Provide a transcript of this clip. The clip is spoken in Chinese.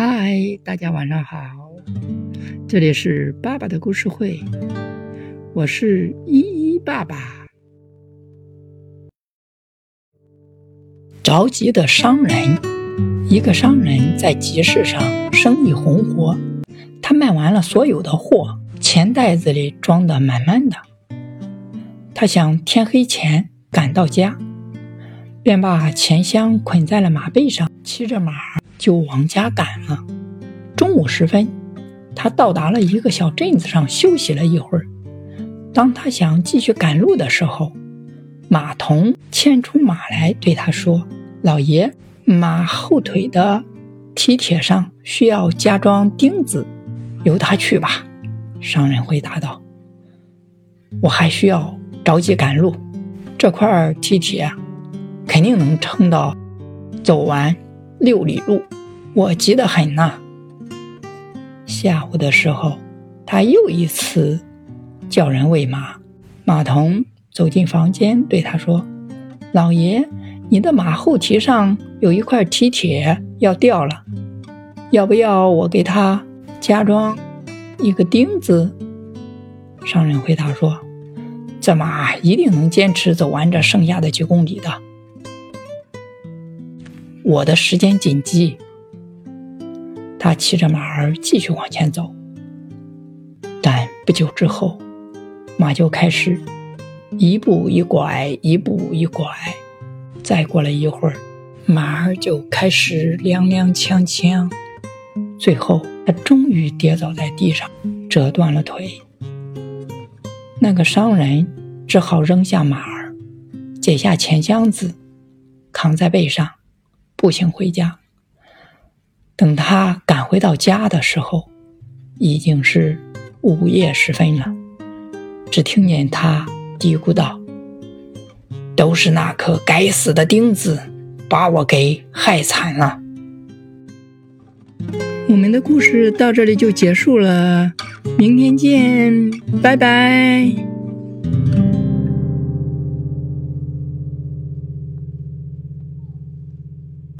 嗨，大家晚上好，这里是爸爸的故事会，我是依依爸爸。着急的商人，一个商人在集市上生意红火，他卖完了所有的货，钱袋子里装的满满的。他想天黑前赶到家，便把钱箱捆在了马背上，骑着马。就往家赶了。中午时分，他到达了一个小镇子上休息了一会儿。当他想继续赶路的时候，马童牵出马来对他说：“老爷，马后腿的蹄铁上需要加装钉子，由他去吧。”商人回答道：“我还需要着急赶路，这块蹄铁肯定能撑到走完。”六里路，我急得很呐。下午的时候，他又一次叫人喂马。马童走进房间，对他说：“老爷，你的马后蹄上有一块蹄铁要掉了，要不要我给他加装一个钉子？”商人回答说：“这马一定能坚持走完这剩下的几公里的。”我的时间紧急，他骑着马儿继续往前走。但不久之后，马就开始一步一拐，一步一拐。再过了一会儿，马儿就开始踉踉跄跄。最后，他终于跌倒在地上，折断了腿。那个商人只好扔下马儿，解下钱箱子，扛在背上。步行回家。等他赶回到家的时候，已经是午夜时分了。只听见他嘀咕道：“都是那颗该死的钉子，把我给害惨了。”我们的故事到这里就结束了，明天见，拜拜。